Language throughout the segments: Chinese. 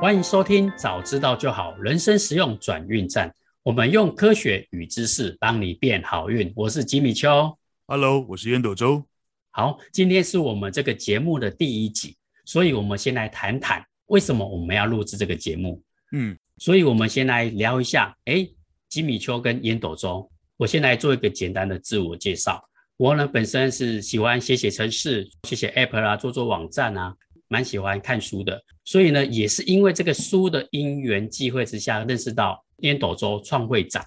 欢迎收听，早知道就好，人生实用转运站。我们用科学与知识帮你变好运。我是吉米秋，Hello，我是烟斗周。好，今天是我们这个节目的第一集，所以我们先来谈谈为什么我们要录制这个节目。嗯，所以我们先来聊一下，哎，吉米秋跟烟斗周，我先来做一个简单的自我介绍。我呢本身是喜欢写写程式，写写 App 啊，做做网站啊。蛮喜欢看书的，所以呢，也是因为这个书的因缘际会之下，认识到烟斗周创会长。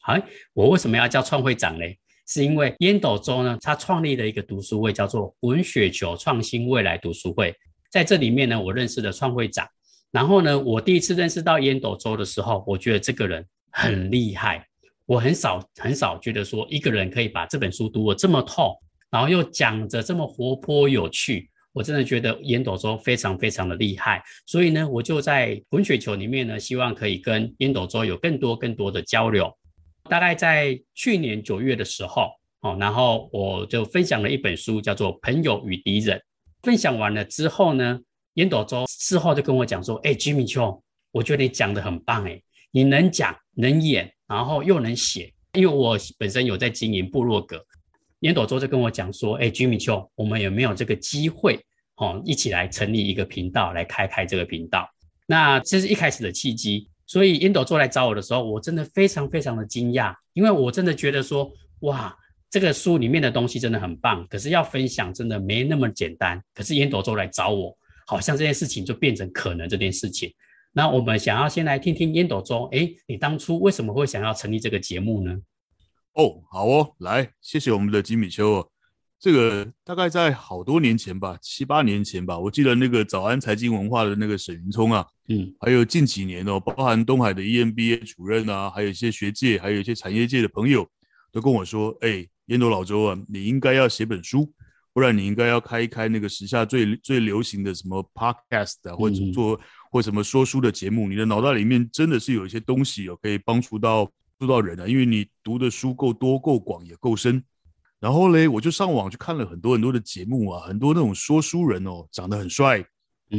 好，我为什么要叫创会长呢？是因为烟斗周呢，他创立了一个读书会，叫做滚雪球创新未来读书会。在这里面呢，我认识了创会长。然后呢，我第一次认识到烟斗周的时候，我觉得这个人很厉害。我很少很少觉得说一个人可以把这本书读得这么透，然后又讲着这么活泼有趣。我真的觉得烟斗周非常非常的厉害，所以呢，我就在滚雪球里面呢，希望可以跟烟斗周有更多更多的交流。大概在去年九月的时候，哦，然后我就分享了一本书，叫做《朋友与敌人》。分享完了之后呢，烟斗周事后就跟我讲说：“哎，吉米邱，我觉得你讲的很棒，哎，你能讲能演，然后又能写。因为我本身有在经营部落格，烟斗周就跟我讲说：哎，吉米邱，我们有没有这个机会？”哦，一起来成立一个频道，来开开这个频道。那这是一开始的契机，所以烟斗周来找我的时候，我真的非常非常的惊讶，因为我真的觉得说，哇，这个书里面的东西真的很棒，可是要分享真的没那么简单。可是烟斗周来找我，好像这件事情就变成可能这件事情。那我们想要先来听听烟斗周，哎，你当初为什么会想要成立这个节目呢？哦，好哦，来，谢谢我们的吉米秋哦。这个大概在好多年前吧，七八年前吧，我记得那个早安财经文化的那个沈云聪啊，嗯，还有近几年哦，包含东海的 EMBA 主任啊，还有一些学界，还有一些产业界的朋友，都跟我说，哎，烟斗老周啊，你应该要写本书，不然你应该要开一开那个时下最最流行的什么 podcast 啊，或者做、嗯、或什么说书的节目，你的脑袋里面真的是有一些东西哦，可以帮助到助到人啊，因为你读的书够多、够广也够深。然后嘞，我就上网去看了很多很多的节目啊，很多那种说书人哦，长得很帅，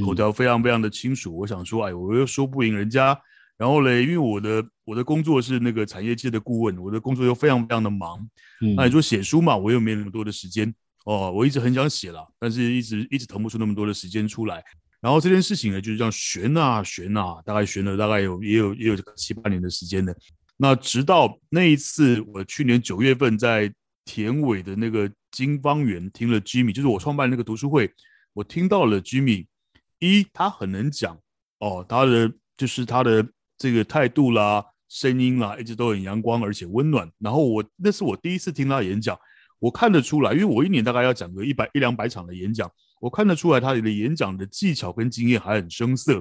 口条非常非常的清楚。嗯、我想说，哎，我又说不赢人家。然后嘞，因为我的我的工作是那个产业界的顾问，我的工作又非常非常的忙。嗯、那你说写书嘛，我又没那么多的时间哦。我一直很想写了，但是一直一直腾不出那么多的时间出来。然后这件事情呢，就是这样悬啊悬啊，大概悬了大概有也有也有七八年的时间的。那直到那一次，我去年九月份在。田尾的那个金方园听了 Jimmy，就是我创办那个读书会，我听到了 Jimmy，一他很能讲哦，他的就是他的这个态度啦、声音啦，一直都很阳光而且温暖。然后我那是我第一次听他演讲，我看得出来，因为我一年大概要讲个一百一两百场的演讲，我看得出来他的演讲的技巧跟经验还很生涩，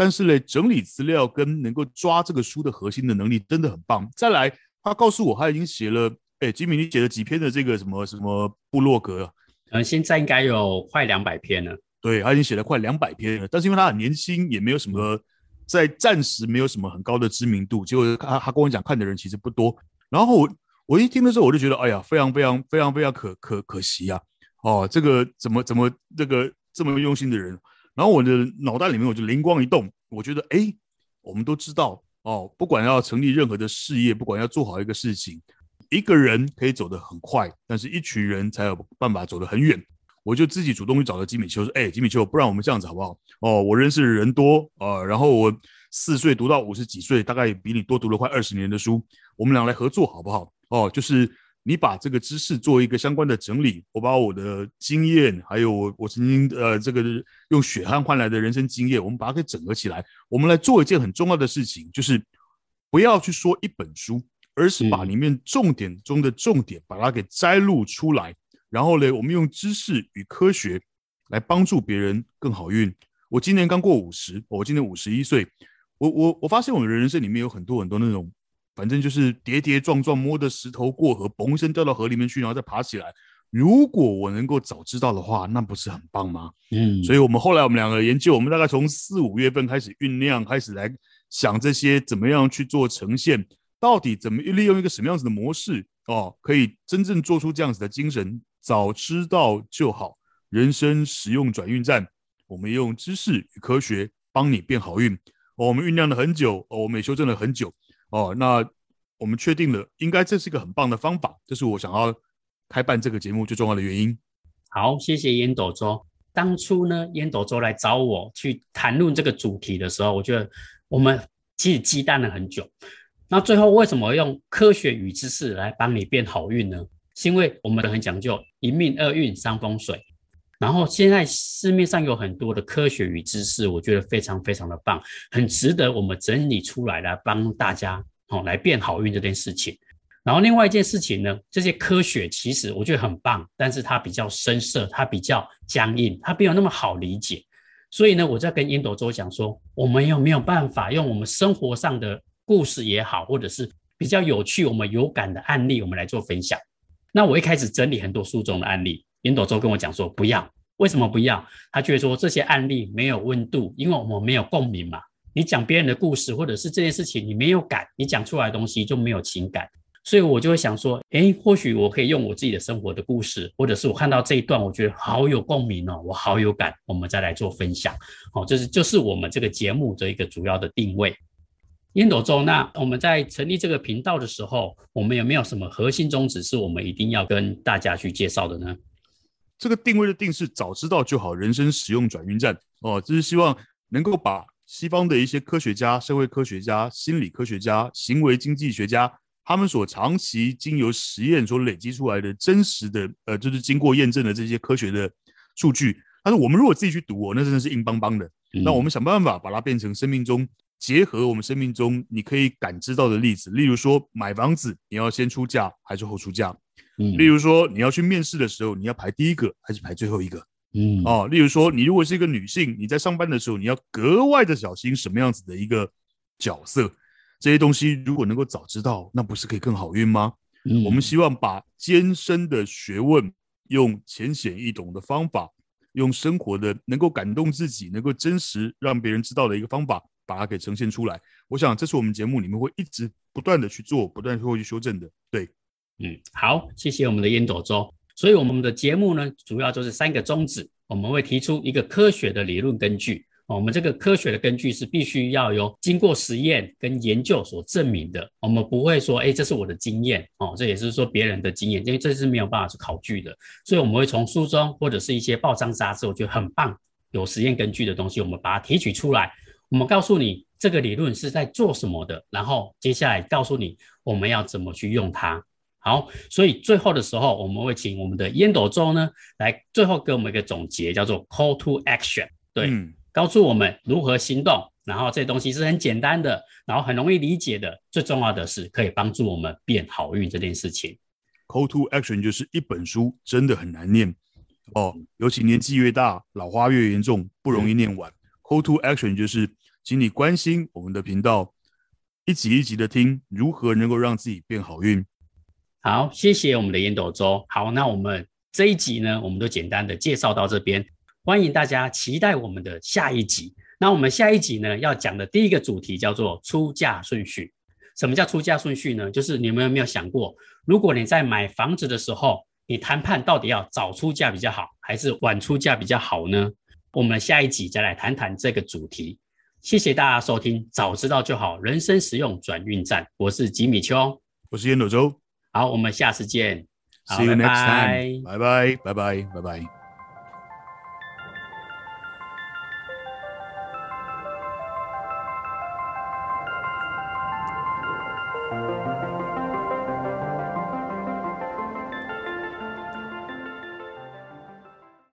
但是呢，整理资料跟能够抓这个书的核心的能力真的很棒。再来，他告诉我他已经写了。哎，吉米，你写了几篇的这个什么什么部落格？嗯，现在应该有快两百篇了。对，他已经写了快两百篇了，但是因为他很年轻，也没有什么在暂时没有什么很高的知名度。结果他他跟我讲，看的人其实不多。然后我我一听的时候，我就觉得，哎呀，非常非常非常非常可可可惜啊！哦，这个怎么怎么这个这么用心的人？然后我的脑袋里面我就灵光一动，我觉得，哎，我们都知道哦，不管要成立任何的事业，不管要做好一个事情。一个人可以走得很快，但是一群人才有办法走得很远。我就自己主动去找了吉米丘，说：“哎，吉米丘，不然我们这样子好不好？哦，我认识的人多啊，然后我四岁读到五十几岁，大概比你多读了快二十年的书，我们俩来合作好不好？哦，就是你把这个知识做一个相关的整理，我把我的经验，还有我我曾经呃这个用血汗换来的人生经验，我们把它给整合起来，我们来做一件很重要的事情，就是不要去说一本书。”而是把里面重点中的重点把它给摘录出来，然后呢，我们用知识与科学来帮助别人更好运。我今年刚过五十，我今年五十一岁，我我我发现我的人生里面有很多很多那种，反正就是跌跌撞撞，摸着石头过河，嘣一声掉到河里面去，然后再爬起来。如果我能够早知道的话，那不是很棒吗？嗯，所以我们后来我们两个研究，我们大概从四五月份开始酝酿，开始来想这些怎么样去做呈现。到底怎么利用一个什么样子的模式哦，可以真正做出这样子的精神？早知道就好，人生实用转运站，我们用知识与科学帮你变好运。哦，我们酝酿了很久，哦，我们也修正了很久。哦，那我们确定了，应该这是一个很棒的方法。这是我想要开办这个节目最重要的原因。好，谢谢烟斗周。当初呢，烟斗周来找我去谈论这个主题的时候，我觉得我们其实忌惮了很久。那最后为什么用科学与知识来帮你变好运呢？是因为我们很讲究一命二运三风水。然后现在市面上有很多的科学与知识，我觉得非常非常的棒，很值得我们整理出来来帮大家哦来变好运这件事情。然后另外一件事情呢，这些科学其实我觉得很棒，但是它比较深涩，它比较僵硬，它没有那么好理解。所以呢，我在跟烟斗周讲说，我们有没有办法用我们生活上的故事也好，或者是比较有趣、我们有感的案例，我们来做分享。那我一开始整理很多书中的案例，烟斗周跟我讲说不要，为什么不要？他觉得说这些案例没有温度，因为我们没有共鸣嘛。你讲别人的故事，或者是这件事情你没有感，你讲出来的东西就没有情感。所以我就会想说，诶，或许我可以用我自己的生活的故事，或者是我看到这一段，我觉得好有共鸣哦，我好有感，我们再来做分享。好，这是就是我们这个节目的一个主要的定位。烟斗周，那我们在成立这个频道的时候，我们有没有什么核心宗旨是我们一定要跟大家去介绍的呢？这个定位的定是早知道就好，人生实用转运站哦，就是希望能够把西方的一些科学家、社会科学家、心理科学家、行为经济学家。他们所长期经由实验所累积出来的真实的，呃，就是经过验证的这些科学的数据，但是我们如果自己去读哦，那真的是硬邦邦的。那我们想办法把它变成生命中结合我们生命中你可以感知到的例子，例如说买房子，你要先出价还是后出价？嗯。例如说你要去面试的时候，你要排第一个还是排最后一个？嗯。哦，例如说你如果是一个女性，你在上班的时候，你要格外的小心什么样子的一个角色？这些东西如果能够早知道，那不是可以更好运吗？嗯，我们希望把艰深的学问用浅显易懂的方法，用生活的能够感动自己、能够真实让别人知道的一个方法，把它给呈现出来。我想这是我们节目里面会一直不断的去做、不断会去修正的。对，嗯，好，谢谢我们的烟斗周。所以我们的节目呢，主要就是三个宗旨，我们会提出一个科学的理论根据。我们这个科学的根据是必须要有经过实验跟研究所证明的。我们不会说，哎，这是我的经验哦，这也是说别人的经验，因为这是没有办法去考据的。所以我们会从书中或者是一些报章杂志，我觉得很棒，有实验根据的东西，我们把它提取出来。我们告诉你这个理论是在做什么的，然后接下来告诉你我们要怎么去用它。好，所以最后的时候，我们会请我们的烟斗周呢来最后给我们一个总结，叫做 Call to Action。对。嗯告诉我们如何行动，然后这东西是很简单的，然后很容易理解的，最重要的是可以帮助我们变好运这件事情。Call to action 就是一本书真的很难念哦，尤其年纪越大，老花越严重，不容易念完。嗯、Call to action 就是请你关心我们的频道，一集一集的听，如何能够让自己变好运。好，谢谢我们的烟斗周。好，那我们这一集呢，我们都简单的介绍到这边。欢迎大家期待我们的下一集。那我们下一集呢，要讲的第一个主题叫做出价顺序。什么叫出价顺序呢？就是你们有没有想过，如果你在买房子的时候，你谈判到底要早出价比较好，还是晚出价比较好呢？我们下一集再来谈谈这个主题。谢谢大家收听，早知道就好，人生实用转运站。我是吉米秋，我是烟斗周。好，我们下次见。See you next time。拜拜，拜拜，拜拜。